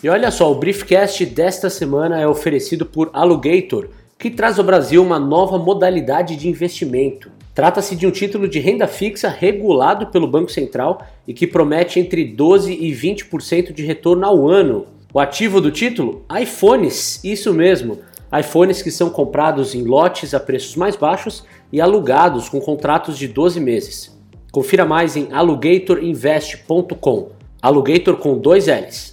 E olha só, o Briefcast desta semana é oferecido por Alugator, que traz ao Brasil uma nova modalidade de investimento. Trata-se de um título de renda fixa regulado pelo Banco Central e que promete entre 12 e 20% de retorno ao ano. O ativo do título? iPhones, isso mesmo. iPhones que são comprados em lotes a preços mais baixos e alugados com contratos de 12 meses. Confira mais em alugatorinvest.com. Alugator com dois L's.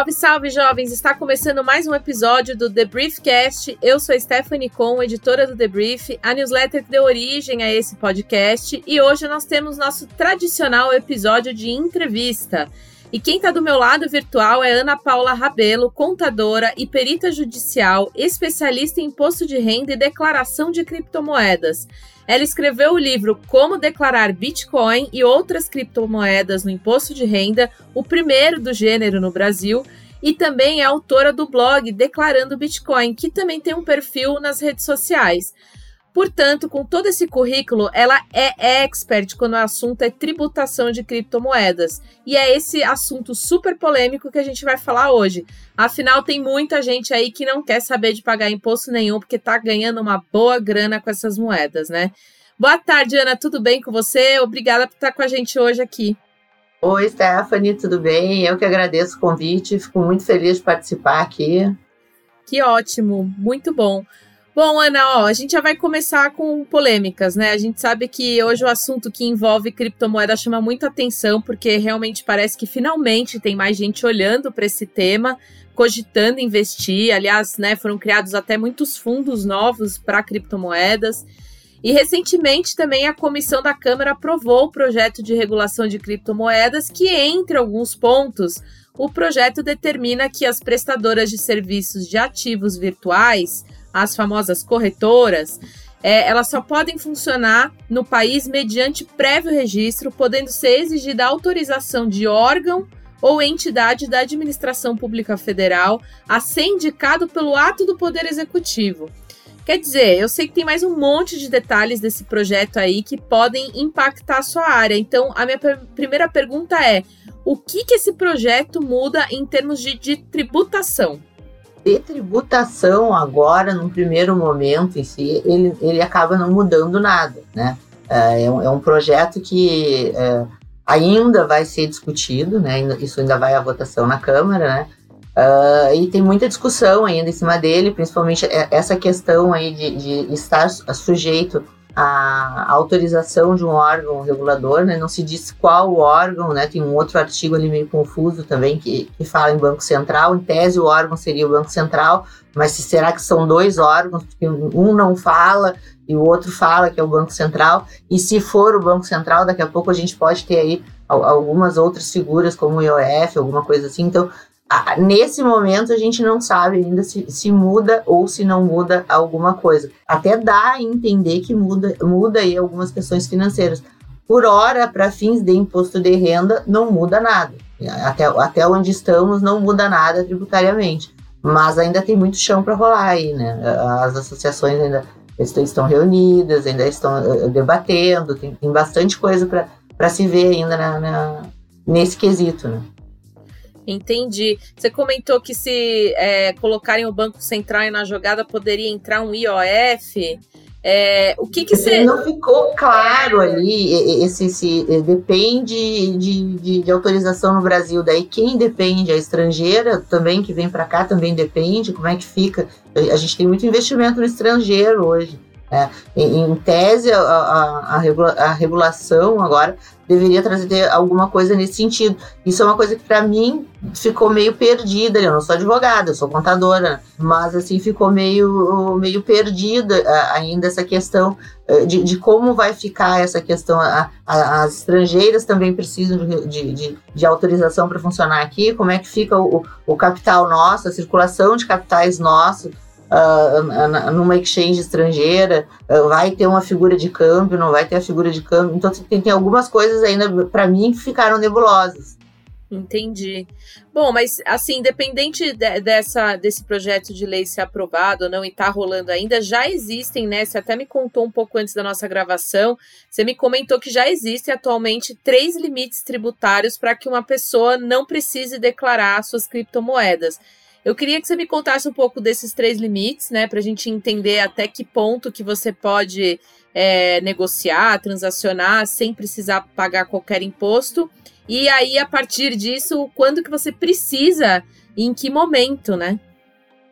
Salve, salve, jovens! Está começando mais um episódio do The Briefcast. Eu sou Stephanie Com, editora do The Brief, a newsletter que deu origem a esse podcast. E hoje nós temos nosso tradicional episódio de entrevista. E quem está do meu lado virtual é Ana Paula Rabelo, contadora e perita judicial, especialista em imposto de renda e declaração de criptomoedas. Ela escreveu o livro Como Declarar Bitcoin e Outras Criptomoedas no Imposto de Renda, o primeiro do gênero no Brasil, e também é autora do blog Declarando Bitcoin, que também tem um perfil nas redes sociais. Portanto, com todo esse currículo, ela é expert quando o assunto é tributação de criptomoedas. E é esse assunto super polêmico que a gente vai falar hoje. Afinal, tem muita gente aí que não quer saber de pagar imposto nenhum porque está ganhando uma boa grana com essas moedas, né? Boa tarde, Ana, tudo bem com você? Obrigada por estar com a gente hoje aqui. Oi, Stephanie, tudo bem? Eu que agradeço o convite, fico muito feliz de participar aqui. Que ótimo, muito bom. Bom, Ana, ó, a gente já vai começar com polêmicas, né? A gente sabe que hoje o assunto que envolve criptomoeda chama muita atenção, porque realmente parece que finalmente tem mais gente olhando para esse tema, cogitando investir. Aliás, né, foram criados até muitos fundos novos para criptomoedas. E recentemente também a comissão da Câmara aprovou o projeto de regulação de criptomoedas, que, entre alguns pontos, o projeto determina que as prestadoras de serviços de ativos virtuais as famosas corretoras, é, elas só podem funcionar no país mediante prévio registro, podendo ser exigida autorização de órgão ou entidade da administração pública federal a ser indicado pelo ato do Poder Executivo. Quer dizer, eu sei que tem mais um monte de detalhes desse projeto aí que podem impactar a sua área. Então, a minha primeira pergunta é: o que, que esse projeto muda em termos de, de tributação? De tributação agora, num primeiro momento em si, ele, ele acaba não mudando nada, né? É, é um, é um projeto que é, ainda vai ser discutido, né? Isso ainda vai à votação na Câmara, né? Uh, e tem muita discussão ainda em cima dele, principalmente é, essa questão aí de, de estar sujeito a autorização de um órgão regulador, né? Não se diz qual órgão, né? Tem um outro artigo ali meio confuso também que, que fala em Banco Central. Em tese, o órgão seria o Banco Central, mas se será que são dois órgãos? Porque um não fala e o outro fala que é o Banco Central. E se for o Banco Central, daqui a pouco a gente pode ter aí algumas outras figuras, como o IOF, alguma coisa assim. Então, nesse momento a gente não sabe ainda se, se, muda ou se não muda alguma coisa. Até dá a entender que muda, muda aí algumas questões financeiras. Por hora, para fins de imposto de renda, não muda nada. Até, até onde estamos, não muda nada tributariamente. Mas ainda tem muito chão para rolar aí, né? As associações ainda estão reunidas, ainda estão eh, debatendo, tem, tem bastante coisa para se ver ainda na, na, nesse quesito, né? Entendi. Você comentou que se é, colocarem o Banco Central na jogada poderia entrar um IOF. É, o que que você... Não ficou claro ali, esse, esse depende de, de, de, autorização no Brasil, daí quem depende, a estrangeira também que vem para cá também depende, como é que fica? A gente tem muito investimento no estrangeiro hoje. É, em, em, tese, a, a, a, regula, a, regulação agora deveria trazer alguma coisa nesse sentido. Isso é uma coisa que para mim ficou meio perdida. Eu não sou advogada, eu sou contadora, mas assim ficou meio, meio perdida ainda essa questão eh, de, de como vai ficar essa questão. as estrangeiras também precisam de, de, de autorização para funcionar aqui. Como é que fica o, o capital nosso, a circulação de capitais nossos uh, numa exchange estrangeira, uh, vai ter uma figura de câmbio, não vai ter a figura de câmbio. Então tem, tem algumas coisas ainda para mim que ficaram nebulosas. Entendi. Bom, mas assim, independente de, dessa, desse projeto de lei ser aprovado ou não e tá rolando ainda, já existem, né? Você até me contou um pouco antes da nossa gravação, você me comentou que já existem atualmente três limites tributários para que uma pessoa não precise declarar suas criptomoedas. Eu queria que você me contasse um pouco desses três limites, né, para a gente entender até que ponto que você pode é, negociar, transacionar sem precisar pagar qualquer imposto. E aí, a partir disso, quando que você precisa e em que momento, né?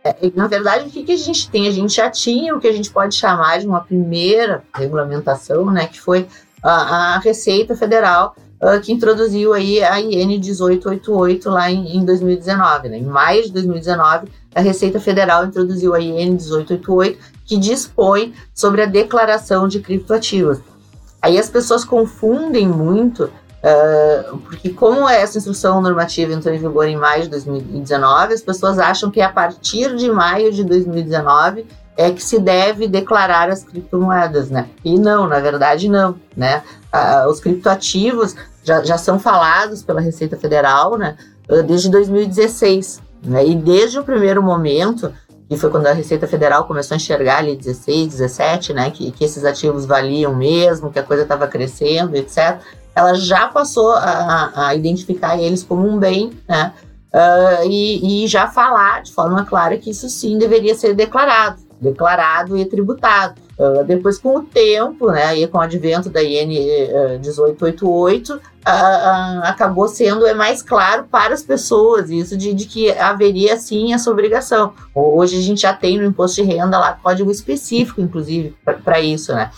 É, na verdade, o que, que a gente tem? A gente já tinha o que a gente pode chamar de uma primeira regulamentação, né, que foi a, a Receita Federal uh, que introduziu aí a IN 1888 lá em, em 2019. Né? Em maio de 2019, a Receita Federal introduziu a IN 1888, que dispõe sobre a declaração de criptoativos. Aí as pessoas confundem muito, uh, porque como essa instrução normativa entrou em vigor em maio de 2019, as pessoas acham que é a partir de maio de 2019 é que se deve declarar as criptomoedas, né? E não, na verdade não, né? Ah, os criptoativos já, já são falados pela Receita Federal, né? Ah, desde 2016, né? E desde o primeiro momento, que foi quando a Receita Federal começou a enxergar ali 16, 17, né? Que, que esses ativos valiam mesmo, que a coisa estava crescendo, etc. Ela já passou a, a identificar eles como um bem, né? Uh, e, e já falar de forma clara que isso sim deveria ser declarado declarado e tributado. Uh, depois, com o tempo, né, e com o advento da IN uh, 1888, uh, acabou sendo é mais claro para as pessoas isso de, de, que haveria sim essa obrigação. Hoje a gente já tem no imposto de renda lá código específico, inclusive, para isso, né?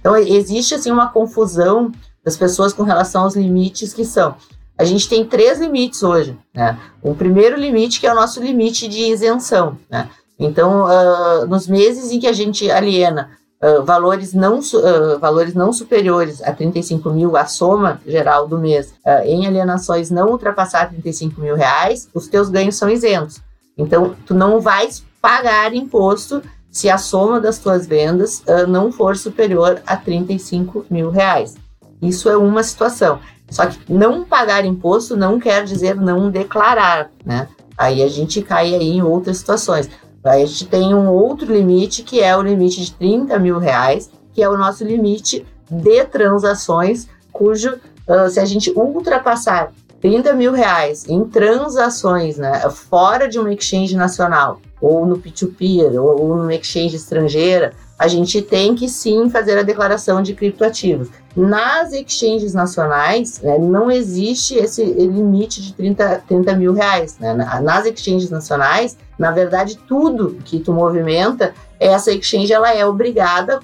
Então existe assim uma confusão das pessoas com relação aos limites que são. A gente tem três limites hoje, né? O primeiro limite que é o nosso limite de isenção, né? Então, uh, nos meses em que a gente aliena uh, valores, não, uh, valores não superiores a 35 mil, a soma geral do mês, em alienações não ultrapassar 35 mil reais, os teus ganhos são isentos. Então, tu não vais pagar imposto se a soma das tuas vendas não for superior a 35 mil reais. Isso é uma situação. Só que não pagar imposto não quer dizer não declarar, né? Aí a gente cai aí em outras situações. Aí a gente tem um outro limite, que é o limite de 30 mil reais, que é o nosso limite de transações, cujo, uh, se a gente ultrapassar 30 mil reais em transações né, fora de uma exchange nacional, ou no P2P, ou, ou numa exchange estrangeira, a gente tem que sim fazer a declaração de criptoativos. Nas exchanges nacionais, né, não existe esse limite de 30, 30 mil reais. Né? Nas exchanges nacionais, na verdade, tudo que tu movimenta, essa exchange ela é obrigada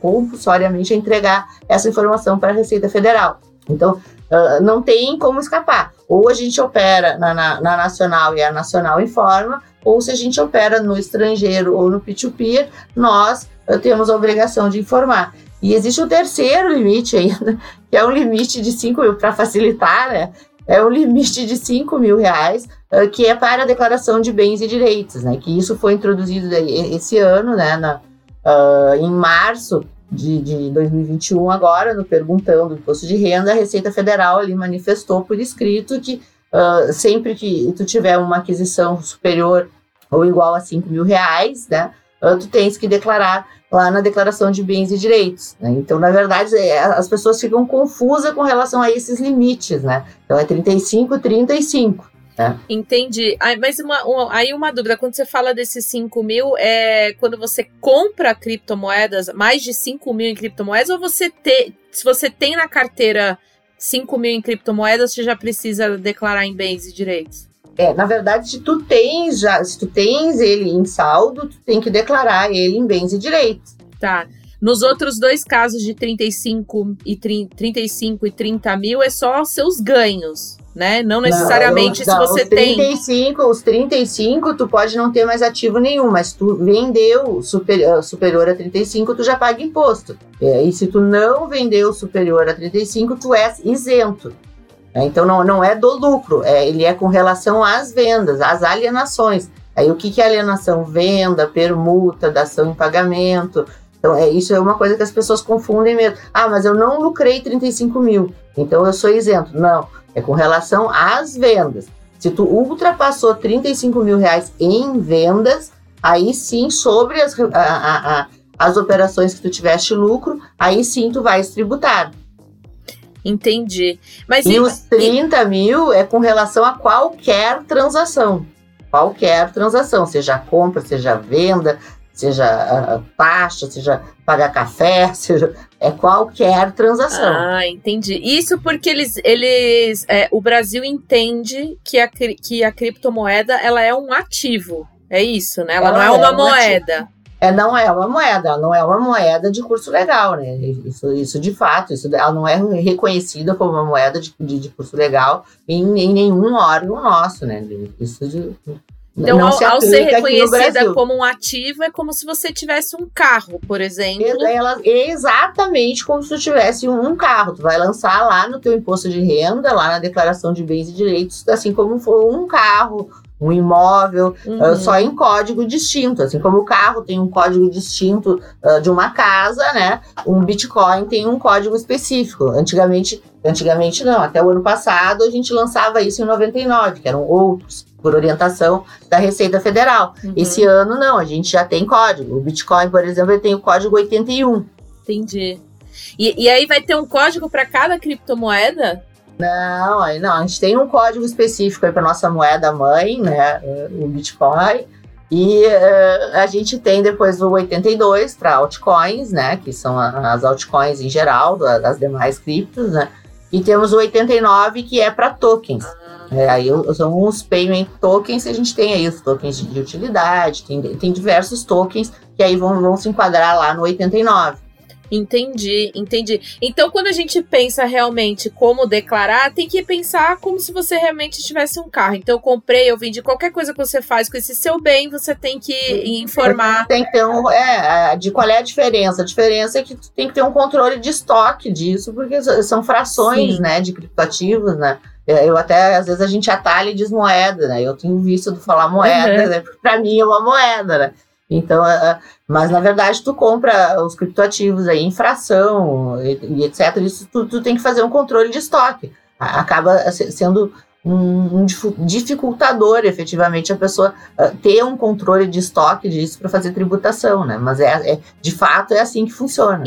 compulsoriamente a entregar essa informação para a Receita Federal. Então, uh, não tem como escapar. Ou a gente opera na, na, na, nacional e a nacional informa, ou se a gente opera no estrangeiro ou no P2P, nós uh, temos a obrigação de informar. E existe o terceiro limite ainda, que é um limite de 5 mil, para facilitar, né? É um limite de 5 mil reais uh, que é para a declaração de bens e direitos, né? Que isso foi introduzido esse ano, né? Na, uh, em março de, de 2021, agora, no Perguntão do Imposto de Renda, a Receita Federal ali manifestou por escrito que uh, sempre que tu tiver uma aquisição superior ou igual a 5 mil reais, né? tu tens que declarar lá na declaração de bens e direitos. Né? Então, na verdade, é, as pessoas ficam confusas com relação a esses limites, né? Então é 35, 35. É. Entendi. Aí, mas uma, uma, aí uma dúvida, quando você fala desses 5 mil, é quando você compra criptomoedas, mais de 5 mil em criptomoedas, ou você te, se você tem na carteira 5 mil em criptomoedas, você já precisa declarar em bens e direitos? É, na verdade, se tu tens já, se tu tens ele em saldo, tu tem que declarar ele em bens e direitos. Tá. Nos outros dois casos de 35 e 30, 35 e 30 mil, é só seus ganhos né? Não necessariamente não, não, se você os 35, tem. Os 35, tu pode não ter mais ativo nenhum, mas tu vendeu super, superior a 35, tu já paga imposto. É, e se tu não vendeu superior a 35, tu é isento. É, então não, não é do lucro, é, ele é com relação às vendas, às alienações. Aí o que, que é alienação? Venda, permuta, dação em pagamento. Então, é, isso é uma coisa que as pessoas confundem mesmo. Ah, mas eu não lucrei 35 mil, então eu sou isento. Não, é com relação às vendas. Se tu ultrapassou 35 mil reais em vendas, aí sim, sobre as, a, a, a, as operações que tu tiveste lucro, aí sim tu vais tributar. Entendi. Mas e, e os 30 e... mil é com relação a qualquer transação. Qualquer transação, seja compra, seja venda, seja taxa, seja pagar café, seja é qualquer transação. Ah, entendi. Isso porque eles, eles é, o Brasil entende que a, que a criptomoeda ela é um ativo. É isso, né? Ela, ela não é uma é moeda. Ativo. É, não é uma moeda, ela não é uma moeda de curso legal, né? Isso, isso de fato, isso, ela não é reconhecida como uma moeda de, de, de curso legal em, em, nenhum órgão nosso, né? Isso de, então, não ao, se ao ser reconhecida como um ativo, é como se você tivesse um carro, por exemplo. Ela, exatamente como se você tivesse um carro. Tu vai lançar lá no teu imposto de renda, lá na declaração de bens e direitos, assim como for um carro, um imóvel, uhum. uh, só em código distinto. Assim como o carro tem um código distinto uh, de uma casa, né? Um Bitcoin tem um código específico. Antigamente, antigamente não, até o ano passado a gente lançava isso em 99, que eram outros, por orientação da Receita Federal. Uhum. Esse ano não, a gente já tem código. O Bitcoin, por exemplo, ele tem o código 81. Entendi. E, e aí vai ter um código para cada criptomoeda? Não, aí não, a gente tem um código específico aí para nossa moeda mãe, né, o Bitcoin, e uh, a gente tem depois o 82 para altcoins, né, que são as altcoins em geral, das demais criptos, né, e temos o 89 que é para tokens. É, aí são os payment tokens, a gente tem aí os tokens de utilidade, tem, tem diversos tokens que aí vão, vão se enquadrar lá no 89. Entendi, entendi. Então, quando a gente pensa realmente como declarar, tem que pensar como se você realmente tivesse um carro. Então, eu comprei, eu vendi qualquer coisa que você faz com esse seu bem, você tem que informar. Tem que ter um. É, de qual é a diferença? A diferença é que tem que ter um controle de estoque disso, porque são frações, Sim. né, de criptativos, né? É, eu até, às vezes, a gente atalha e diz moeda, né? Eu tenho visto de falar moeda, uhum. né? Pra mim é uma moeda, né? Então, mas na verdade tu compra os criptoativos aí em fração e, etc. Isso tu, tu, tem que fazer um controle de estoque. Acaba sendo um, um dificultador, efetivamente, a pessoa uh, ter um controle de estoque disso para fazer tributação, né? Mas é, é, de fato é assim que funciona.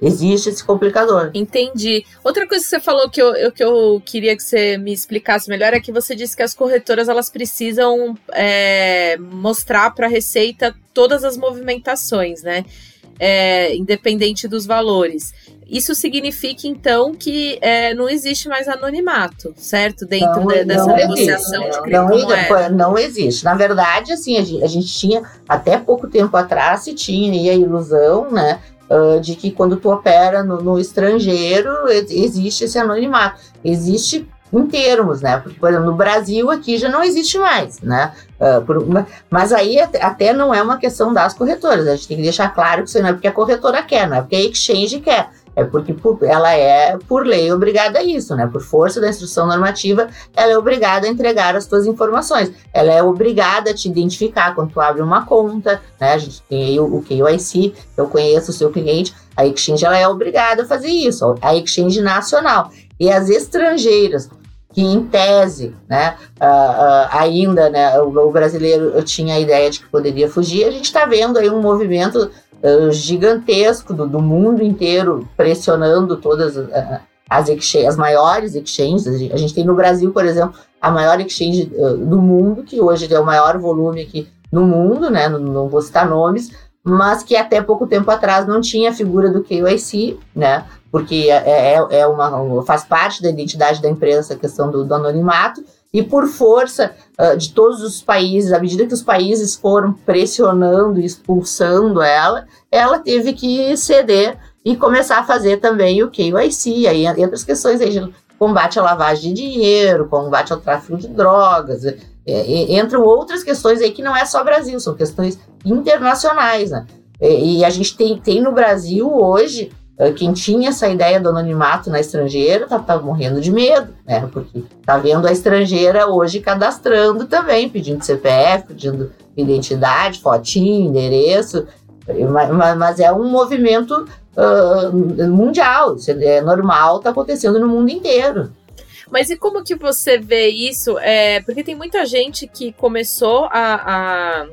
Existe esse complicador. Entendi. Outra coisa que você falou que eu, eu, que eu queria que você me explicasse melhor é que você disse que as corretoras elas precisam é, mostrar para a Receita todas as movimentações, né? É, independente dos valores. Isso significa, então, que é, não existe mais anonimato, certo? Dentro não, de, dessa não negociação existe, de criptomoeda. Não, não existe. Na verdade, assim, a gente, a gente tinha, até pouco tempo atrás, se tinha a ilusão, né? Uh, de que quando tu opera no, no, estrangeiro, existe esse anonimato. Existe em termos, né? Por exemplo, no Brasil aqui já não existe mais, né? Uh, por, mas aí até não é uma questão das corretoras. A gente tem que deixar claro que isso não é porque a corretora quer, não é porque a exchange quer. É porque por, ela é, por lei, obrigada a isso, né? Por força da instrução normativa, ela é obrigada a entregar as suas informações. Ela é obrigada a te identificar quando tu abre uma conta, né? A gente tem aí o, o KYC, eu conheço o seu cliente, a exchange ela é obrigada a fazer isso, a exchange nacional. E as estrangeiras, que em tese, né, uh, uh, ainda, né, o, o brasileiro tinha a ideia de que poderia fugir, a gente está vendo aí um movimento uh, gigantesco do, do, mundo inteiro pressionando todas uh, as exchanges, as maiores exchanges. A gente tem no Brasil, por exemplo, a maior exchange uh, do mundo, que hoje é o maior volume aqui no mundo, né? Não, não, vou citar nomes, mas que até pouco tempo atrás não tinha a figura do KYC, né? Porque é, é, é uma, faz parte da identidade da empresa essa questão do, do anonimato e por força uh, de todos os países, à medida que os países foram pressionando e expulsando ela, ela teve que ceder e começar a fazer também o KYC, aí entre as questões aí de combate à lavagem de dinheiro, combate ao tráfico de drogas, é, é, entram outras questões aí que não é só Brasil, são questões internacionais, né? E, e a gente tem, tem no Brasil hoje quem tinha essa ideia do anonimato na estrangeira tá, tá morrendo de medo, né? Porque tá vendo a estrangeira hoje cadastrando também, pedindo CPF, pedindo identidade, fotinho, endereço. Mas, mas é um movimento uh, mundial, isso é normal, tá acontecendo no mundo inteiro. Mas e como que você vê isso? É, porque tem muita gente que começou a, a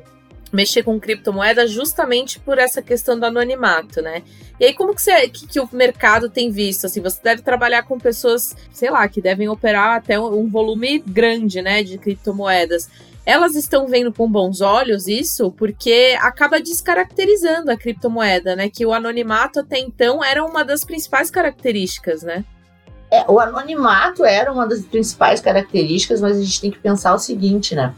mexer com criptomoeda justamente por essa questão do anonimato, né? E aí, como que, você, que, que, o mercado tem visto? Assim, você deve trabalhar com pessoas, sei lá, que devem operar até um, um volume grande, né, de criptomoedas. Elas estão vendo com bons olhos isso, porque acaba descaracterizando a criptomoeda, né? Que o anonimato até então era uma das principais características, né? É, o anonimato era uma das principais características, mas a gente tem que pensar o seguinte, né?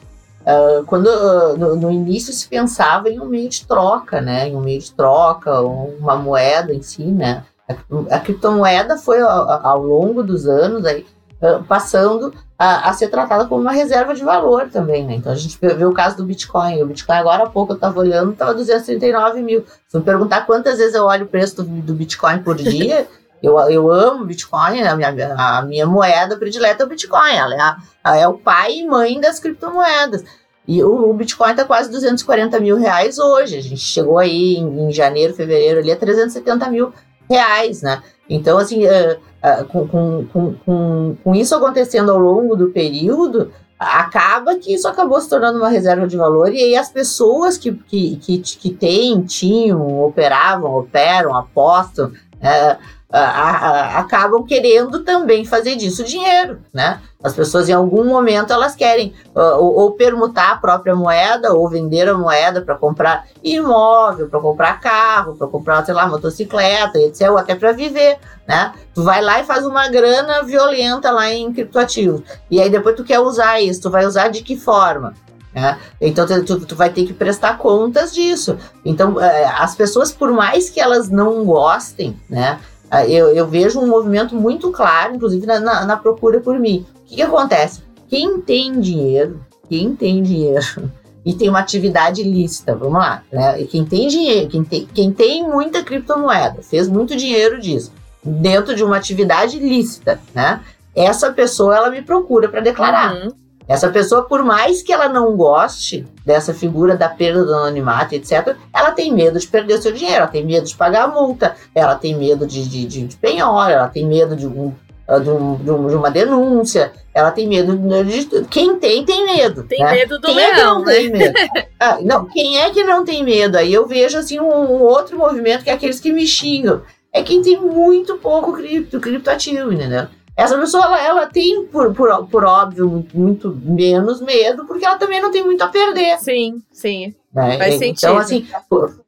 Uh, quando uh, no, no, início se pensava em um meio de troca, né? Em um meio de troca, uma moeda em si, né? A, a criptomoeda foi ao, ao, longo dos anos aí uh, passando a, a, ser tratada como uma reserva de valor também, né? Então a gente vê o caso do Bitcoin. O Bitcoin agora há pouco eu estava olhando, estava 239 mil. Se me perguntar quantas vezes eu olho o preço do, do Bitcoin por dia Eu, eu amo Bitcoin, a minha, a minha moeda predileta é o Bitcoin, ela é, a, é o pai e mãe das criptomoedas. E o, o Bitcoin está quase 240 mil reais hoje. A gente chegou aí em, em, janeiro, fevereiro, ali a 370 mil reais, né? Então, assim, uh, uh, com, com, com, com, isso acontecendo ao longo do período, acaba que isso acabou se tornando uma reserva de valor e aí as pessoas que, que, que, que têm, tinham, operavam, operam, apostam, uh, acabam querendo também fazer disso dinheiro, né? As pessoas em algum momento elas querem uh, ou, ou, permutar a própria moeda ou vender a moeda para comprar imóvel, para comprar carro, para comprar, sei lá, motocicleta, etc, ou até para viver, né? Tu vai lá e faz uma grana violenta lá em criptoativos. E aí depois tu quer usar isso, tu vai usar de que forma? É, então tu, tu, vai ter que prestar contas disso. Então é, as pessoas, por mais que elas não gostem, né? Ah, eu, eu vejo um movimento muito claro, inclusive na, na, na procura por mim. O que, que acontece? Quem tem dinheiro, quem tem dinheiro e tem uma atividade lícita, vamos lá, né? E quem tem dinheiro, quem tem, quem tem muita criptomoeda, fez muito dinheiro disso, dentro de uma atividade lícita, né? Essa pessoa ela me procura para declarar. Uhum. Essa pessoa, por mais que ela não goste dessa figura da perda do anonimato, etc., ela tem medo de perder o seu dinheiro, ela tem medo de pagar a multa, ela tem medo de, de, de, de penhora, ela tem medo de, um, ah, de, um, de, uma denúncia, ela tem medo de. Quem tem, tem medo. Tem né? medo do quem leão, é que não né? tem medo? ah, não, quem é que não tem medo? Aí eu vejo assim um, um, outro movimento que é aqueles que me xingam. É quem tem muito pouco cripto, criptoativo, entendeu? Essa pessoa, ela, ela tem, por, por, por óbvio, muito, menos medo, porque ela também não tem muito a perder. Sim, sim. Né? Faz então, sentido. assim, por,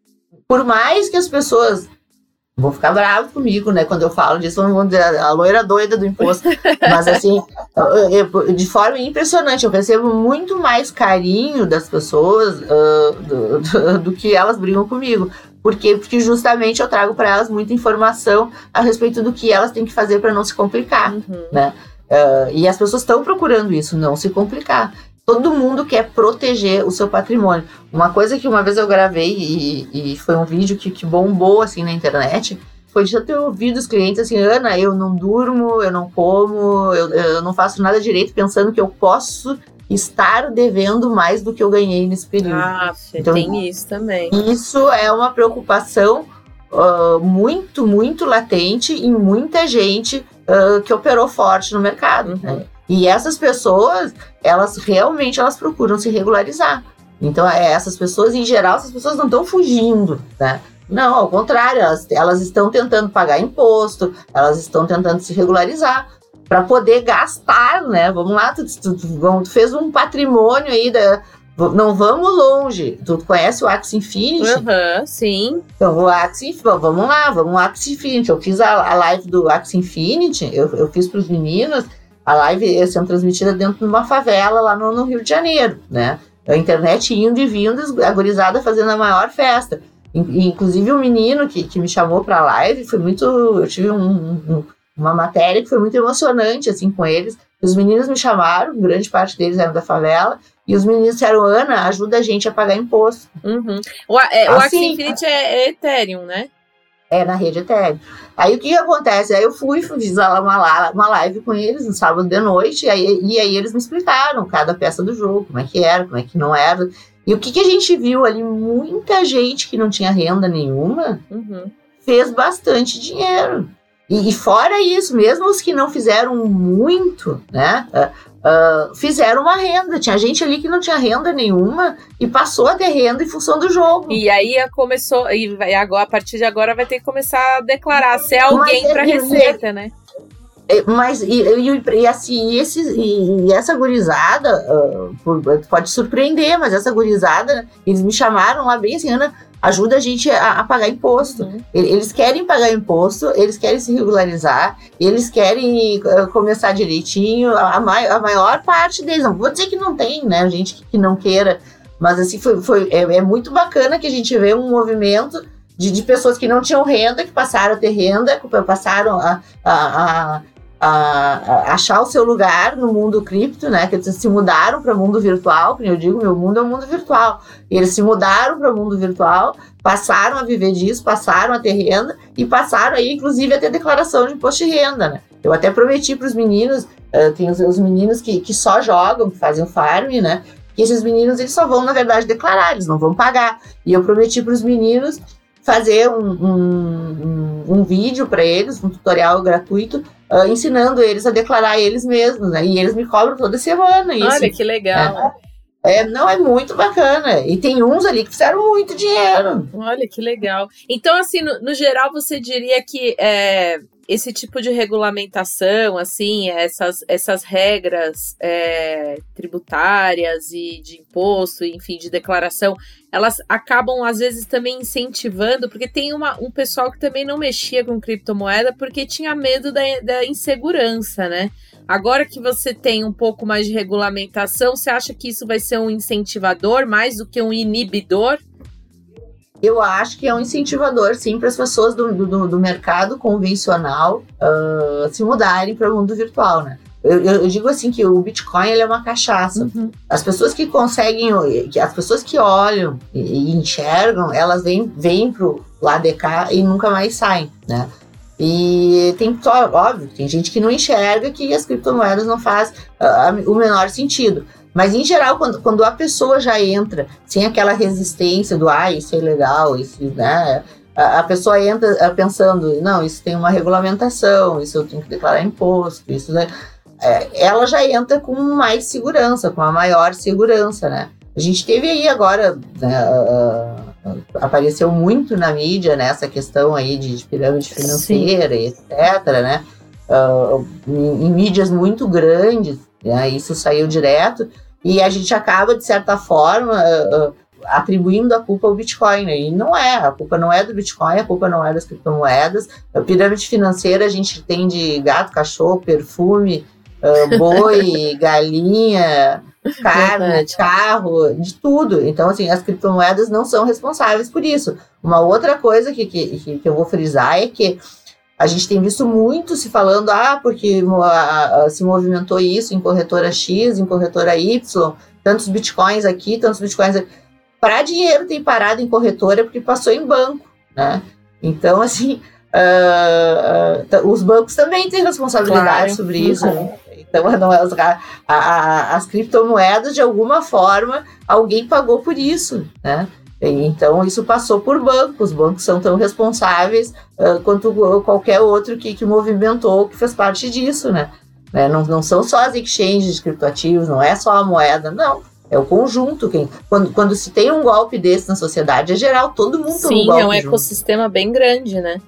por mais que as pessoas vão ficar bravos comigo, né? Quando eu falo disso, vão dizer a loira doida do imposto. Mas assim, de forma impressionante, eu recebo muito mais carinho das pessoas uh, do, do, do, que elas brigam comigo. Por quê? Porque justamente eu trago para elas muita informação a respeito do que elas têm que fazer para não se complicar, uhum. né? Uh, e as pessoas estão procurando isso, não se complicar. Todo mundo quer proteger o seu patrimônio. Uma coisa que uma vez eu gravei e, e foi um vídeo que, que bombou assim na internet foi de eu ter ouvido os clientes assim, Ana, eu não durmo, eu não como, eu, eu não faço nada direito pensando que eu posso estar devendo mais do que eu ganhei nesse período. Ah, então, tem isso também. Isso é uma preocupação uh, muito, muito latente em muita gente uh, que operou forte no mercado. Uhum. Né? E essas pessoas, elas realmente elas procuram se regularizar. Então, é, essas pessoas, em geral, essas pessoas não estão fugindo, né? Não, ao contrário, elas, elas estão tentando pagar imposto, elas estão tentando se regularizar para poder gastar, né? Vamos lá, tu, tu, tu, tu, fez um patrimônio aí da. Não vamos longe. Tu conhece o Axie Infinity? Aham, uhum, sim. Então, o Axie vamos lá, vamos lá, Axie Infinity. Eu fiz a, a live do Axie Infinity, eu, eu fiz para os meninos. A live sendo transmitida dentro de uma favela lá no, no, Rio de Janeiro, né? A internet indo e vindo, a gurizada fazendo a maior festa. Inclusive o menino que, que me chamou para a live foi muito. Eu tive um, um uma matéria que foi muito emocionante, assim, com eles. Os meninos me chamaram, grande parte deles eram da favela, e os meninos disseram, Ana, ajuda a gente a pagar imposto. Uhum. O, é, o assim, Infinity é, é Ethereum, né? É, na rede Ethereum. Aí o que, que acontece? Aí eu fui, fiz uma, uma live com eles no sábado de noite, e aí, e aí eles me explicaram cada peça do jogo, como é que era, como é que não era. E o que, que a gente viu ali? Muita gente que não tinha renda nenhuma uhum. fez bastante dinheiro. E, e, fora isso, mesmo os que não fizeram muito, né? Uh, fizeram uma renda. Tinha gente ali que não tinha renda nenhuma e passou a ter renda em função do jogo. E aí começou, e agora, a partir de agora vai ter que começar a declarar ser alguém para receita, né? É, mas e, e, e assim, e, esse, e, essa gurizada uh, pode surpreender, mas essa gurizada, eles me chamaram lá bem assim, Ana, ajuda a gente a, a pagar imposto. Uhum. Eles querem pagar imposto, eles querem se regularizar, eles querem uh, começar direitinho. A, a, a, maior parte deles, não vou dizer que não tem, né, gente que, que não queira, mas assim, foi, foi, é, é, muito bacana que a gente vê um movimento de, de pessoas que não tinham renda, que passaram a ter renda, passaram a, a, a achar o seu lugar no mundo cripto, né? Que eles se mudaram para o mundo virtual, como eu digo, meu mundo é um mundo virtual. E eles se mudaram para o mundo virtual, passaram a viver disso, passaram a ter renda e passaram aí, inclusive, a ter declaração de imposto de renda, né? Eu até prometi para os meninos, uh, tem os, os, meninos que, que só jogam, que fazem farm, né? Que esses meninos eles só vão, na verdade, declarar, eles não vão pagar. E eu prometi para os meninos fazer um, um, um, um vídeo para eles, um tutorial gratuito, uh, ensinando eles a declarar eles mesmos, né? E eles me cobram toda semana. Isso. Olha que legal. É, é, não, é muito bacana. E tem uns ali que fizeram muito dinheiro. Olha que legal. Então, assim, no, no geral, você diria que é, esse tipo de regulamentação, assim, essas, essas regras é, tributárias e de imposto, enfim, de declaração, elas acabam às vezes também incentivando, porque tem uma, um pessoal que também não mexia com criptomoeda porque tinha medo da, da insegurança, né? Agora que você tem um pouco mais de regulamentação, você acha que isso vai ser um incentivador mais do que um inibidor? eu acho que é um incentivador, sim, para as pessoas do, do, do, mercado convencional uh, se mudarem para o mundo virtual, né? Eu, eu, digo assim que o Bitcoin ele é uma cachaça. Uhum. As pessoas que conseguem, as pessoas que olham e, e enxergam, elas vêm, vêm pro lado de cá e nunca mais saem, né? E tem, óbvio, tem gente que não enxerga que as criptomoedas não faz uh, o menor sentido. Mas, em geral, quando, quando a pessoa já entra sem aquela resistência do, ah, isso é legal, isso, né? A, a pessoa entra eh, pensando, não, isso tem uma regulamentação, isso eu tenho que declarar imposto, isso, né? É, ela já entra com mais segurança, com uma maior segurança, né? A gente teve aí agora, uh, uh, apareceu muito na mídia nessa né, questão aí de, de pirâmide financeira, Sim. etc, né? Uh, em, em, mídias muito grandes, né, isso saiu direto, e a gente acaba, de certa forma, uh, atribuindo a culpa ao Bitcoin, né? E não é, a culpa não é do Bitcoin, a culpa não é das criptomoedas. A pirâmide financeira a gente tem de gato, cachorro, perfume, uh, boi, galinha, carne, Verdade. carro, de tudo. Então, assim, as criptomoedas não são responsáveis por isso. Uma outra coisa que, que, que eu vou frisar é que a gente tem visto muito se falando, ah, porque se movimentou isso em corretora X, em corretora Y, tantos bitcoins aqui, tantos bitcoins aqui. Para dinheiro tem parado em corretora porque passou em banco, né? Então, assim, uh, uh, os bancos também têm responsabilidade claro. sobre isso. Né? Então, as, a, a, as criptomoedas, de alguma forma, alguém pagou por isso, né? Então, isso passou por bancos. Os bancos são tão responsáveis uh, quanto qualquer outro que, que movimentou, que fez parte disso, né? né? Não, não são só as exchanges de criptoativos, não é só a moeda, não. É o conjunto. Quem, quando, quando se tem um golpe desse na sociedade, é geral, todo mundo Sim, toma um golpe. Sim, é um ecossistema junto. bem grande, né?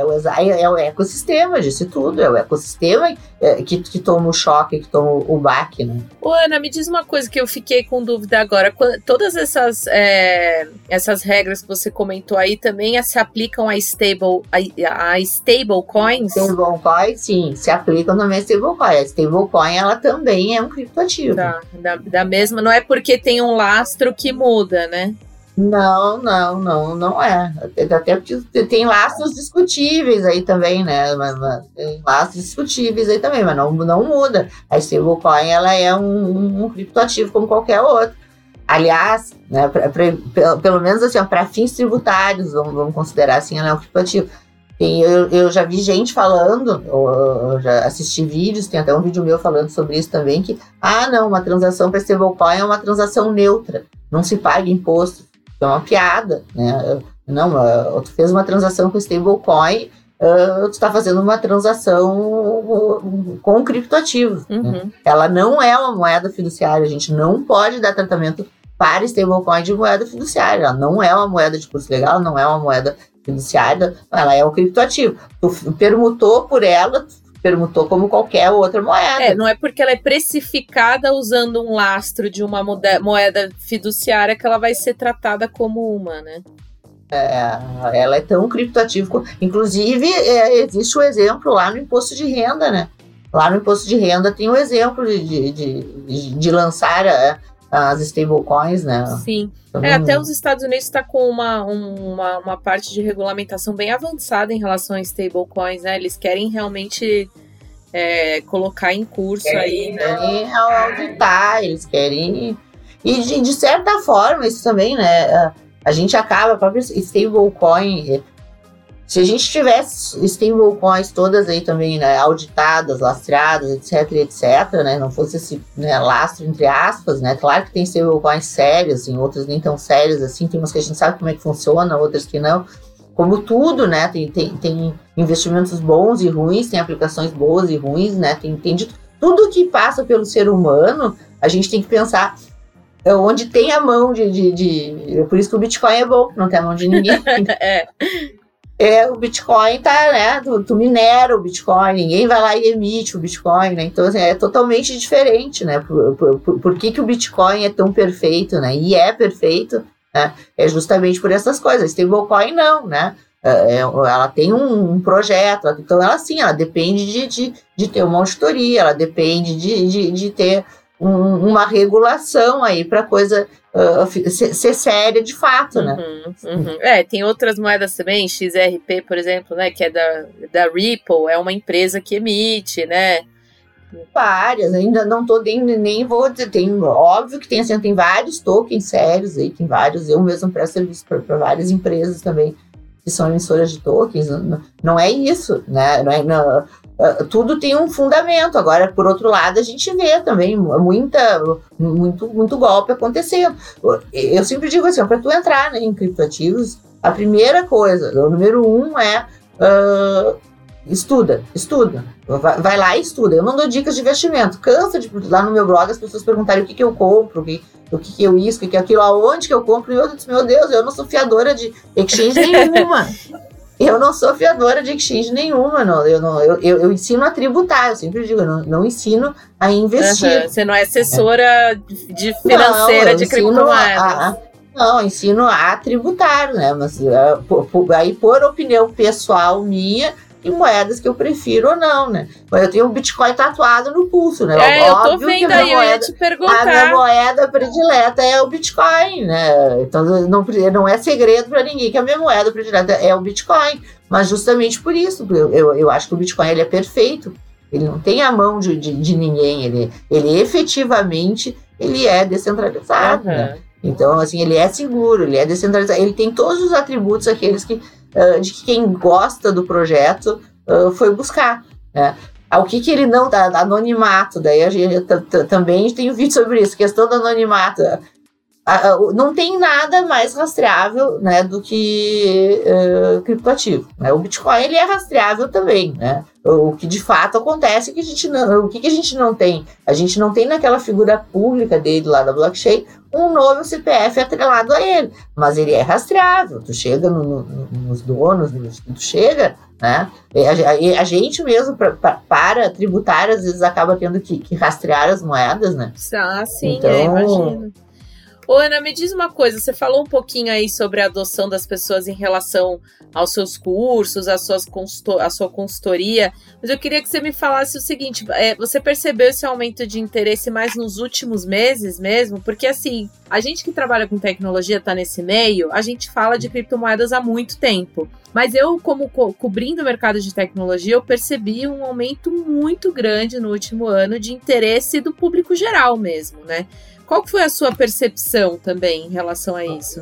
É o, é, é o ecossistema disse tudo, é o ecossistema é, que, que toma o choque, que toma o baque, né? Ô, Ana, me diz uma coisa que eu fiquei com dúvida agora. Todas essas, é, essas regras que você comentou aí também se aplicam a stable, a, a stable coins? Stable coin, sim, se aplicam também a stable coin. A stable coin, ela também é um criptoativo. Tá, da, da mesma, não é porque tem um lastro que muda, né? Não, não, não, não é. Até tem laços discutíveis aí também, né? Mas, mas, tem laços discutíveis aí também, mas não, não muda. A stablecoin ela é um, um criptoativo como qualquer outro. aliás, né, pra, pra, pelo menos assim, para fins tributários, vamos, vamos, considerar assim, ela é um criptoativo. eu, eu, já vi gente falando, eu já assisti vídeos, tem até um vídeo meu falando sobre isso também, que, ah, não, uma transação para stablecoin é uma transação neutra, não se paga imposto. É uma piada, né? Não, tu fez uma transação com stablecoin, uh, tu está fazendo uma transação com criptoativos. Né? Uhum. Né? Ela não é uma moeda fiduciária, a gente não pode dar tratamento para stablecoin de moeda fiduciária. Ela não é uma moeda de curso legal, não é uma moeda fiduciária, ela é um criptoativo. Tu permutou por ela, permutou como qualquer outra moeda. É, não é porque ela é precificada usando um lastro de uma moeda fiduciária que ela vai ser tratada como uma, né? É, ela é tão criptoativa. Inclusive, é, existe o um exemplo lá no imposto de renda, né? Lá no imposto de renda tem o um exemplo de, de, de, de lançar é, as stablecoins, né? Sim. Então, é, até os Estados Unidos está com uma, uma, uma parte de regulamentação bem avançada em relação a stablecoins, né? Eles querem realmente é, colocar em curso querem, aí, né? Querem auditar, eles querem. E de, de certa forma, isso também, né? a gente acaba, a própria stablecoin, se a gente tivesse stablecoins todas aí também, né, auditadas, lastreadas, etc, etc, né, não fosse esse né, lastro entre aspas, né, claro que tem stablecoins sérias, em outras nem tão sérias assim, tem umas que a gente sabe como é que funciona, outras que não, como tudo, né, tem, tem, tem investimentos bons e ruins, tem aplicações boas e ruins, né, tem, tem de, tudo que passa pelo ser humano, a gente tem que pensar onde tem a mão de, de, de, Por isso que o Bitcoin é bom, não tem a mão de ninguém. é. É, o Bitcoin tá, né? Tu, tu, minera o Bitcoin, ninguém vai lá e emite o Bitcoin, né? Então, assim, é totalmente diferente, né? Por, por, por, que, que o Bitcoin é tão perfeito, né? E é perfeito, né? É justamente por essas coisas. Stablecoin não, né? É, é ela tem um, um, projeto, então ela sim, ela depende de, de, de ter uma auditoria, ela depende de, de, de ter um, uma regulação aí para coisa uh, ser, ser, séria de fato, né? Uhum, uhum. É, tem outras moedas também, XRP, por exemplo, né, que é da, da Ripple, é uma empresa que emite, né? Várias, ainda não tô nem, nem vou dizer, tem, óbvio que tem, assim, tem vários tokens sérios aí, tem vários, eu mesmo presto serviço para várias empresas também que são emissoras de tokens, não, não é isso, né? Não é, não, ah, tudo tem um fundamento. Agora, por outro lado, a gente vê também muita, muito, muito golpe acontecendo. Eu sempre digo assim, para tu entrar né, em criptoativos, a primeira coisa, o número um é uh, estuda, estuda. Vai, vai, lá e estuda. Eu não dou dicas de investimento. Cansa de lá no meu blog as pessoas perguntarem o que, que eu compro, o que, o que, que eu isso, o que, que é aquilo, aonde que eu compro. E eu disse, meu Deus, eu não sou fiadora de exchange nenhuma. Eu não sou fiadora de exchange nenhuma, não. Eu, não, eu, eu, eu ensino a tributar, eu sempre digo, eu não, não ensino a investir. Uhum. Você não é assessora é. de financeira não, de criptomoedas. Não, ensino a tributar, né? Mas por, aí, por opinião pessoal minha, e moedas que eu prefiro ou não, né? Mas eu tenho o Bitcoin tatuado no pulso, né? É, Óbvio eu tô vendo aí, moeda, eu ia te perguntar. A minha moeda predileta é o Bitcoin, né? Então não, não é segredo para ninguém que a minha moeda predileta é o Bitcoin. Mas justamente por isso, eu, eu, eu acho que o Bitcoin ele é perfeito. Ele não tem a mão de, de, de ninguém, ele, ele efetivamente ele é descentralizado, uhum. né? Então, assim, ele é seguro, ele é descentralizado, ele tem todos os atributos aqueles que de que quem gosta do projeto uh, foi buscar. Né? O que, que ele não dá? Anonimato, daí a gente também tem um vídeo sobre isso, questão do anonimato. Não tem nada mais rastreável né, do que uh, criptoativo. Né? O Bitcoin ele é rastreável também. Né? O que de fato acontece é que a gente não. O que, que a gente não tem? A gente não tem naquela figura pública dele lá da blockchain um novo CPF atrelado a ele. Mas ele é rastreável. Tu chega no, no, nos donos, tu chega, né? A, a, gente mesmo, pra, pra, para tributar, às vezes acaba tendo que, que rastrear as moedas, né? Ah, sim, então, é, imagino. Ô, Ana, me diz uma coisa, você falou um pouquinho aí sobre a adoção das pessoas em relação aos seus cursos, às suas a sua consultoria, mas eu queria que você me falasse o seguinte, é, você percebeu esse aumento de interesse mais nos últimos meses mesmo? Porque assim, a gente que trabalha com tecnologia, está nesse meio, a gente fala de criptomoedas há muito tempo. Mas eu, como co cobrindo o mercado de tecnologia, eu percebi um aumento muito grande no último ano de interesse do público geral mesmo, né? Qual foi a sua percepção também em relação a isso?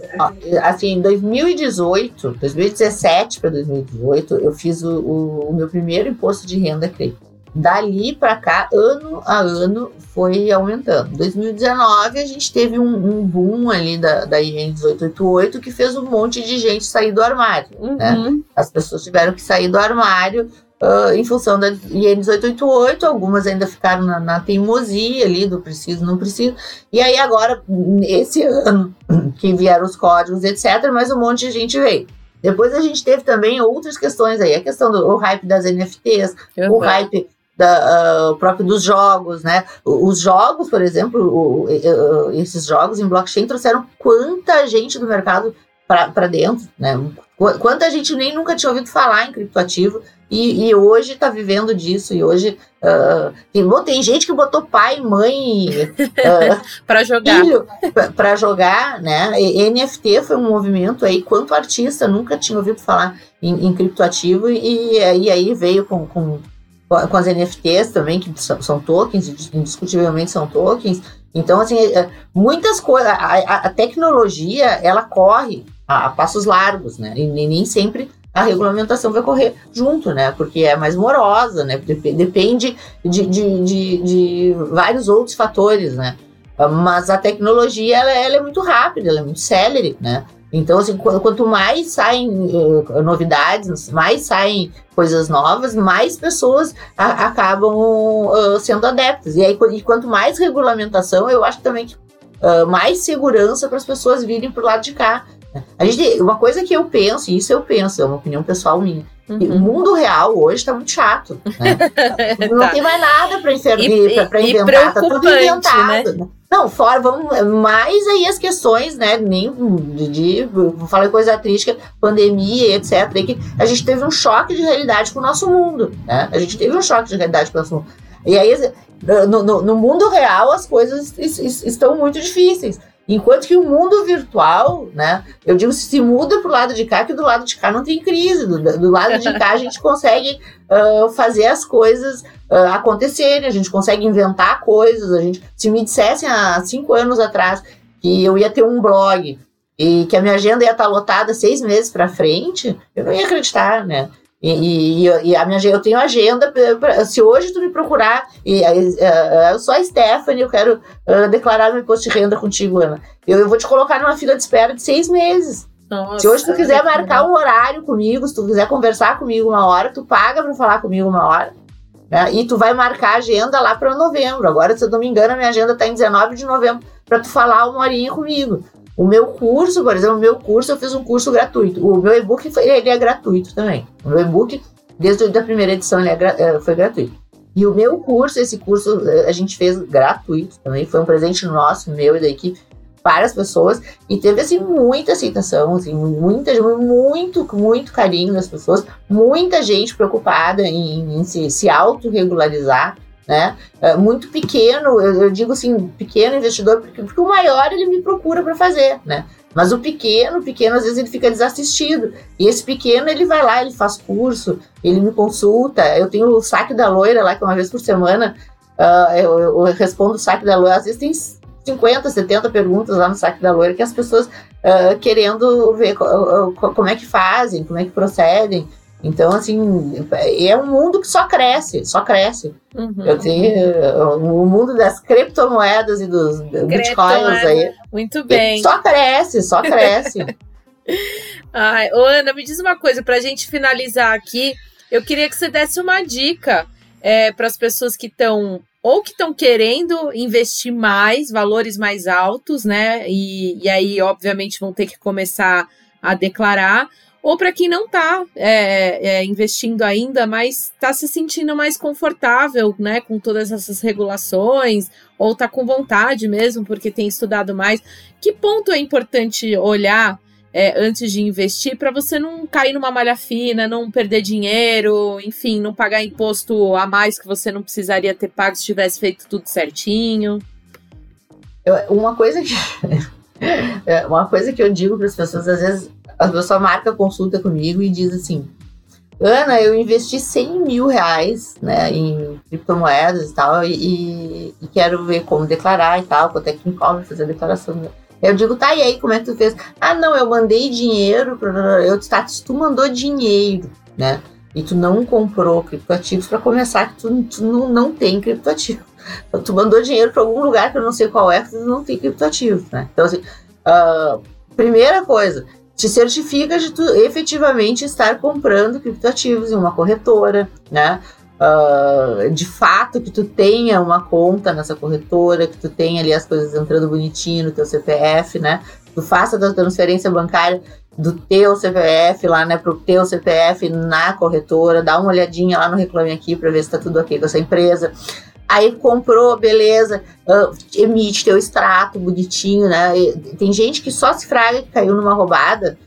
Assim, em 2018, 2017 para 2018, eu fiz o, o, o, meu primeiro imposto de renda cripto. Dali para cá, ano a ano, foi aumentando. Em 2019, a gente teve um, um boom ali da, da IN 1888 que fez um monte de gente sair do armário. Né? Uhum. Né? As pessoas tiveram que sair do armário Uh, em função da IN 1888, algumas ainda ficaram na, na, teimosia ali do preciso, não preciso. E aí agora, esse ano, que vieram os códigos, etc., mas um monte de gente veio. Depois a gente teve também outras questões aí, a questão do hype das NFTs, uhum. o hype da, uh, próprio dos jogos, né? Os jogos, por exemplo, o, esses jogos em blockchain trouxeram quanta gente do mercado para dentro, né? Quanta gente nem nunca tinha ouvido falar em criptoativo e, e hoje está vivendo disso. E hoje uh, tem, bom, tem gente que botou pai, mãe, uh, para jogar, para jogar, né? E NFT foi um movimento aí. Quanto artista nunca tinha ouvido falar em, em criptoativo e, e aí veio com, com com as NFTs também, que são, são tokens, indiscutivelmente são tokens. Então, assim, é, muitas coisas, a, a, tecnologia, ela corre a, a, passos largos, né? E nem sempre a regulamentação vai correr junto, né? Porque é mais morosa, né? Depende de, de, de, de vários outros fatores, né? Mas a tecnologia, ela, ela, é muito rápida, ela é muito célere, né? Então, assim, quanto mais saem uh, novidades, mais saem coisas novas, mais pessoas acabam uh, sendo adeptas. E aí, e quanto mais regulamentação, eu acho também que uh, mais segurança para as pessoas virem para o lado de cá. A gente, uma coisa que eu penso, e isso eu penso, é uma opinião pessoal minha. Uhum. O mundo real hoje está muito chato. Né? Não tá. tem mais nada para inventar, tá tudo inventado. Né? né? Não, fora, vamos mais aí as questões, né? Nem de, de vou falar coisa triste, pandemia, etc. Que a gente teve um choque de realidade com o nosso mundo, né? A gente teve um choque de realidade com o nosso mundo. E aí, no, no, no mundo real, as coisas estão muito difíceis. Enquanto que o mundo virtual, né? Eu digo, se muda para o lado de cá, que do lado de cá não tem crise. Do, do lado de cá a gente consegue uh, fazer as coisas uh, acontecerem, a gente consegue inventar coisas. A gente, se me dissessem há cinco anos atrás que eu ia ter um blog e que a minha agenda ia estar lotada seis meses para frente, eu não ia acreditar, né? E, e, e, a minha eu tenho agenda. Pra, se hoje tu me procurar, e, eu sou a Stephanie, eu quero uh, declarar meu imposto de renda contigo, Ana. Eu, eu, vou te colocar numa fila de espera de seis meses. Nossa, se hoje tu quiser marcar um horário comigo, se tu quiser conversar comigo uma hora, tu paga para falar comigo uma hora. Né? E tu vai marcar a agenda lá para novembro. Agora, se eu não me engano, a minha agenda está em 19 de novembro para tu falar uma horinha comigo. O meu curso, por exemplo, o meu curso, eu fiz um curso gratuito. O meu e-book ele é gratuito também. O meu e-book, desde a primeira edição, ele é, é, foi gratuito. E o meu curso, esse curso a gente fez gratuito também, foi um presente nosso, meu e da equipe, para as pessoas. E teve, assim, muita aceitação, assim, muita, muito, muito carinho das pessoas, muita gente preocupada em, em se, se autorregularizar né? É muito pequeno, eu, eu, digo assim, pequeno investidor, porque, porque o maior ele me procura para fazer, né? Mas o pequeno, pequeno, às vezes ele fica desassistido. E esse pequeno, ele vai lá, ele faz curso, ele me consulta. Eu tenho o saque da loira lá, que uma vez por semana uh, eu, eu, respondo o saque da loira. Às vezes tem 50, 70 perguntas lá no saque da loira que as pessoas uh, querendo ver como é que fazem, como é que procedem. Então, assim, é um mundo que só cresce, só cresce. Uhum. Eu tenho o mundo das criptomoedas e dos bitcoins aí. Muito bem. Só cresce, só cresce. Ai, ô Ana, me diz uma coisa, para a gente finalizar aqui, eu queria que você desse uma dica é, para as pessoas que estão ou que estão querendo investir mais, valores mais altos, né? E, e aí, obviamente, vão ter que começar a declarar ou para quem não está é, é, investindo ainda, mas está se sentindo mais confortável né, com todas essas regulações, ou está com vontade mesmo, porque tem estudado mais. Que ponto é importante olhar é, antes de investir para você não cair numa malha fina, não perder dinheiro, enfim, não pagar imposto a mais que você não precisaria ter pago se tivesse feito tudo certinho? Eu, uma coisa que. uma coisa que eu digo para as pessoas, às vezes a pessoa marca consulta comigo e diz assim: Ana, eu investi 100 mil reais né, em criptomoedas e tal, e, e quero ver como declarar e tal, quanto é que me cobra fazer a declaração. Eu digo, tá, e aí, como é que tu fez? Ah, não, eu mandei dinheiro, eu tá, tu mandou dinheiro, né? E tu não comprou criptoativos para começar, que tu, tu não, não tem criptoativo. Então, tu mandou dinheiro para algum lugar que eu não sei qual é, que tu não tem criptoativo, né? Então, assim, uh, primeira coisa, te certifica de tu efetivamente estar comprando criptoativos em uma corretora, né? Uh, de fato que tu tenha uma conta nessa corretora, que tu tenha ali as coisas entrando bonitinho no teu CPF, né? Tu faça a transferência bancária do teu CPF lá, né, pro teu CPF na corretora, dá uma olhadinha lá no Reclame Aqui para ver se tá tudo ok com essa empresa. Aí comprou, beleza, uh, emite teu extrato bonitinho, né? E tem gente que só se fraga que caiu numa roubada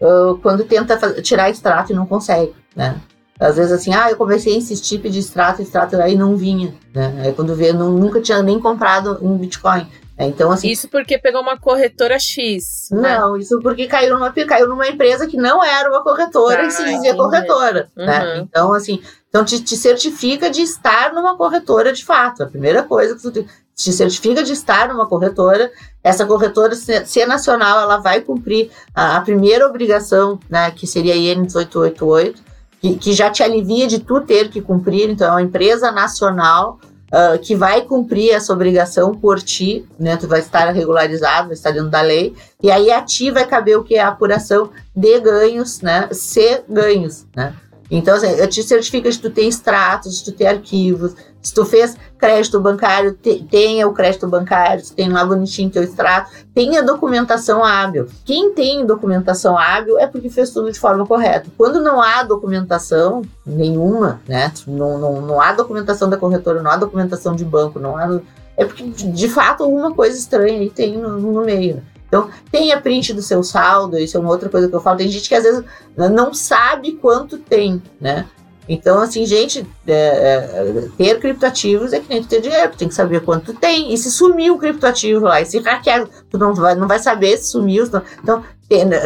uh, quando tenta tirar extrato e não consegue, né? Às vezes assim, ah, eu comecei a insistir, pedir extrato, extrato, aí não vinha, né? Aí quando vê, não, nunca tinha nem comprado um Bitcoin. É, então, assim, isso porque pegou uma corretora X. Né? Não, isso porque caiu numa, caiu numa empresa que não era uma corretora ah, e se dizia entendi. corretora. Né? Uhum. Né? Então, assim, então te, te, certifica de estar numa corretora de fato. A primeira coisa que tu te, te certifica de estar numa corretora. Essa corretora, se, se é nacional, ela vai cumprir a, a, primeira obrigação, né, que seria a IN 1888, que, que já te alivia de tu ter que cumprir. Então, é uma empresa nacional uh, que vai cumprir essa obrigação por ti, né? Tu vai estar regularizado, vai estar dentro da lei, e aí a ti vai caber o que é a apuração de ganhos, né? Se ganhos, né? Então, assim, eu te certifica de tu ter extratos, de tu ter arquivos, se tu fez crédito bancário, te, tenha o crédito bancário, se tem lá bonitinho teu extrato, tenha documentação hábil. Quem tem documentação hábil é porque fez tudo de forma correta. Quando não há documentação nenhuma, né? Não, não, não há documentação da corretora, não há documentação de banco, não há. É porque, de fato, alguma coisa estranha aí tem no, no meio. Então, tenha print do seu saldo, isso é uma outra coisa que eu falo. Tem gente que às vezes não sabe quanto tem, né? Então, assim, gente, é, é, ter criptoativos é que nem ter dinheiro, tem que saber quanto tem. E se sumiu o criptoativo lá, e se hackear, tu não vai, não vai saber se sumiu. Então,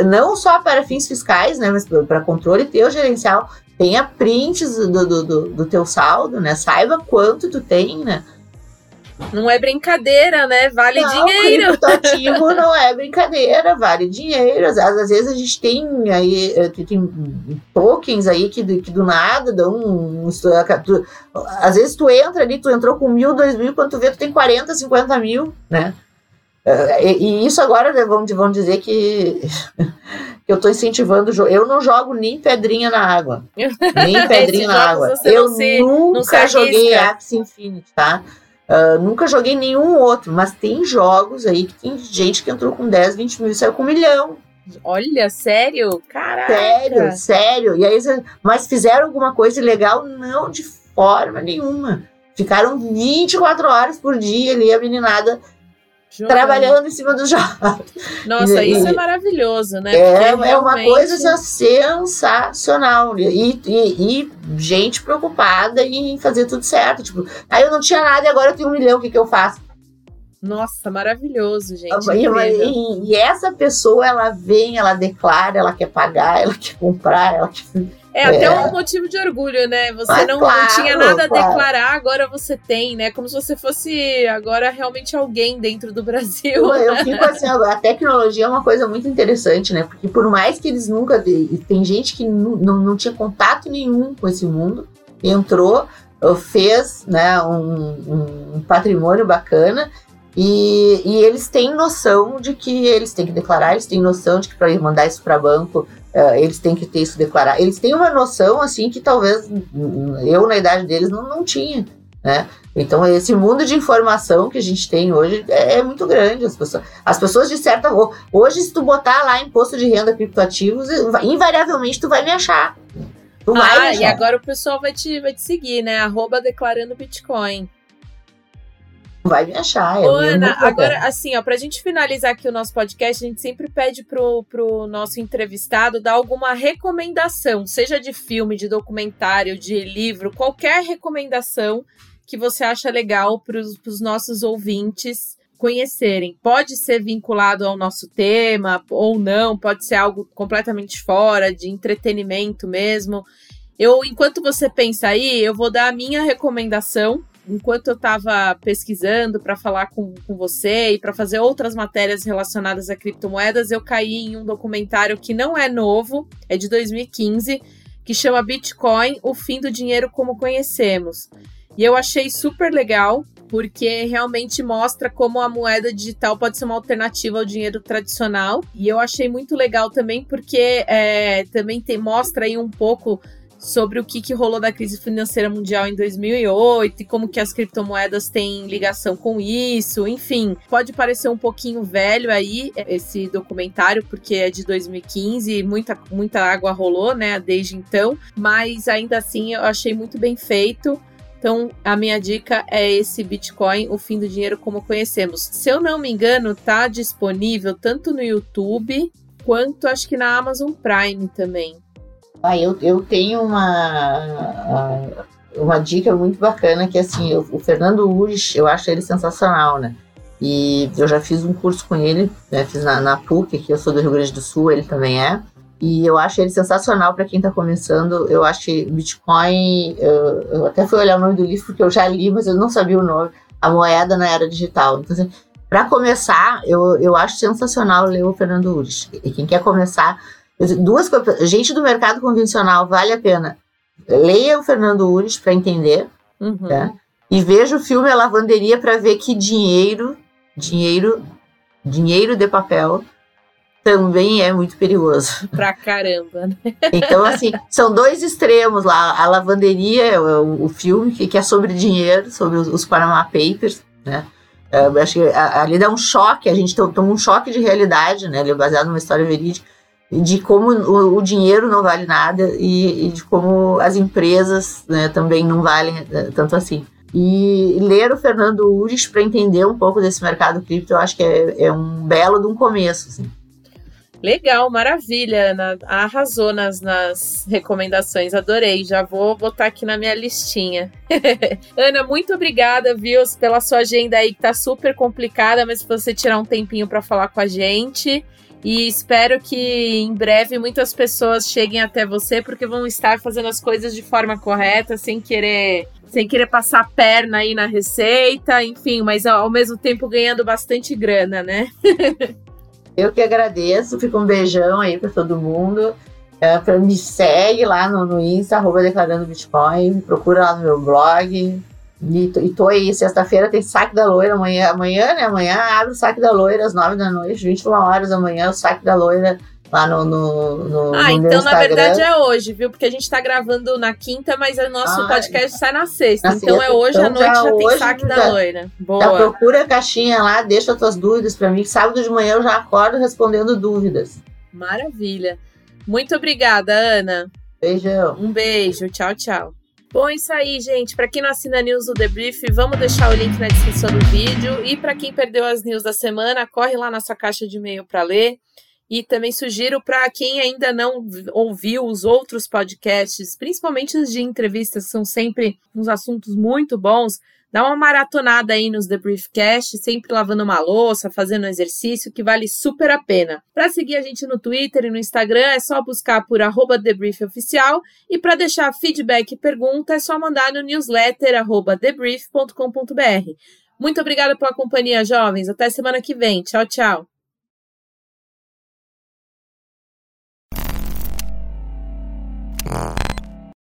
não só para fins fiscais, né, mas para controle teu gerencial, tenha prints do, do, do, do teu saldo, né? Saiba quanto tu tem, né? Não é brincadeira, né? Vale não, dinheiro. Criptoativo não é brincadeira, vale dinheiro. Às, às vezes a gente tem aí eh, tem tokens aí que, que do nada dão um, tu, às vezes tu entra ali, tu entrou com mil, dois mil, quando tu vê, tu tem 40, 50 mil, né? Eh, e, e isso agora né, vão, vão dizer que, que eu estou incentivando o jogo. Eu não jogo nem pedrinha na água. Nem pedrinha na água. Eu se, nunca joguei Axie Infinity, tá? Uh, nunca joguei nenhum outro, mas tem jogos aí que tem gente que entrou com 10, 20 mil e saiu com um milhão. Olha, sério? Caraca! Sério, sério. E aí, mas fizeram alguma coisa ilegal? Não, de forma nenhuma. Ficaram 24 horas por dia ali, a meninada Jogando. trabalhando em cima dos jogos. Nossa, e, isso é maravilhoso, né? É, é uma coisa sensacional. E, e, e, gente preocupada em fazer tudo certo. Tipo, aí eu não tinha nada e agora eu tenho um milhão, o que, que eu faço? Nossa, maravilhoso, gente. E, e, essa pessoa, ela vem, ela declara, ela quer pagar, ela quer comprar, ela quer é, até um motivo de orgulho, né? Você não, claro, tinha nada a declarar, agora você tem, né? Como se você fosse agora realmente alguém dentro do Brasil. Eu, eu fico assim, a tecnologia é uma coisa muito interessante, né? Porque por mais que eles nunca. Tem gente que não, não, não tinha contato nenhum com esse mundo, entrou, fez né, um, um patrimônio bacana. E, e, eles têm noção de que eles têm que declarar, eles têm noção de que para mandar isso para banco Uh, eles têm que ter isso declarado. Eles têm uma noção, assim, que talvez eu, na idade deles, não, não tinha, né? Então, esse mundo de informação que a gente tem hoje é, é muito grande. As pessoas, as pessoas, de certa. Hoje, se tu botar lá imposto de renda criptoativos, invariavelmente tu vai me achar. Tu ah, vai me achar. e agora o pessoal vai te, vai te seguir, né? Arroba declarando Bitcoin vai me achar. É Ô, Ana, agora, assim, ó, pra gente finalizar aqui o nosso podcast, a gente sempre pede pro, pro nosso entrevistado dar alguma recomendação, seja de filme, de documentário, de livro, qualquer recomendação que você acha legal para os nossos ouvintes conhecerem. Pode ser vinculado ao nosso tema ou não, pode ser algo completamente fora, de entretenimento mesmo. Eu, enquanto você pensa aí, eu vou dar a minha recomendação. Enquanto eu estava pesquisando para falar com, com você e para fazer outras matérias relacionadas a criptomoedas, eu caí em um documentário que não é novo, é de 2015, que chama Bitcoin: O Fim do Dinheiro Como Conhecemos. E eu achei super legal, porque realmente mostra como a moeda digital pode ser uma alternativa ao dinheiro tradicional. E eu achei muito legal também, porque é, também tem, mostra aí um pouco sobre o que, que rolou da crise financeira mundial em 2008 e como que as criptomoedas têm ligação com isso, enfim. Pode parecer um pouquinho velho aí esse documentário, porque é de 2015 e muita, muita água rolou, né, desde então, mas ainda assim eu achei muito bem feito. Então, a minha dica é esse Bitcoin, o fim do dinheiro como conhecemos. Se eu não me engano, tá disponível tanto no YouTube quanto acho que na Amazon Prime também. Ah, eu, eu tenho uma, uma dica muito bacana que assim, o Fernando Urich, eu acho ele sensacional, né? E eu já fiz um curso com ele, né? fiz na, na PUC, que eu sou do Rio Grande do Sul, ele também é. E eu acho ele sensacional para quem está começando. Eu acho Bitcoin. Eu, eu, até fui olhar o nome do livro porque eu já li, mas eu não sabia o nome. A moeda na era digital. Então, assim, para começar, eu, eu acho sensacional ler o Fernando Urich. E quem quer começar. Duas Gente do mercado convencional, vale a pena. Leia o Fernando Urich para entender. Uhum. Né? E veja o filme A Lavanderia para ver que dinheiro, dinheiro, dinheiro de papel também é muito perigoso. Pra caramba, né? Então, assim, são dois extremos lá. A lavanderia, o, o filme, que, que, é sobre dinheiro, sobre os, os Panama Papers, né? É, eu acho que ali dá um choque, a gente toma um choque de realidade, né? Ele é baseado numa história verídica, de como o, o dinheiro não vale nada e, e, de como as empresas né, também não valem é, tanto assim. E ler o Fernando Urich para entender um pouco desse mercado cripto, eu acho que é, é um belo de um começo, assim. Legal, maravilha, Ana. Arrasou nas, nas recomendações, adorei. Já vou botar aqui na minha listinha. Ana, muito obrigada, viu, pela sua agenda aí que tá super complicada, mas se você tirar um tempinho para falar com a gente. E espero que em breve muitas pessoas cheguem até você, porque vão estar fazendo as coisas de forma correta, sem querer sem querer passar a perna aí na receita, enfim, mas ao mesmo tempo ganhando bastante grana, né? Eu que agradeço, fica um beijão aí para todo mundo. Pra, me segue lá no, no Insta, arroba declarando Bitcoin, procura lá no meu blog. E, e tô aí, sexta-feira tem saque da loira, amanhã, amanhã, né? Amanhã abre o saque da loira às nove da noite, 21 horas da manhã, o saque da loira lá no, no, no Ah, no então na verdade é hoje, viu? Porque a gente tá gravando na quinta, mas o nosso ah, podcast sai na sexta. Na então sexta. é hoje então, à noite já, tem saque já, da loira. Boa. Já procura a caixinha lá, deixa as tuas dúvidas para mim. Sábado de manhã eu já acordo respondendo dúvidas. Maravilha. Muito obrigada, Ana. Beijão. Um beijo. Tchau, tchau. Bom, isso aí, gente. Para quem não assina a news do Debrief, vamos deixar o link na descrição do vídeo. E para quem perdeu as news da semana, corre lá na sua caixa de e-mail para ler. E também sugiro para quem ainda não ouviu os outros podcasts, principalmente os de entrevistas, são sempre uns assuntos muito bons, Dá uma maratonada aí nos The Briefcast, sempre lavando uma louça, fazendo um exercício, que vale super a pena. Para seguir a gente no Twitter e no Instagram, é só buscar por arroba TheBriefOficial e para deixar feedback e pergunta, é só mandar no newsletter arroba TheBrief.com.br. Muito obrigada pela companhia, jovens. Até semana que vem. Tchau, tchau. Ah.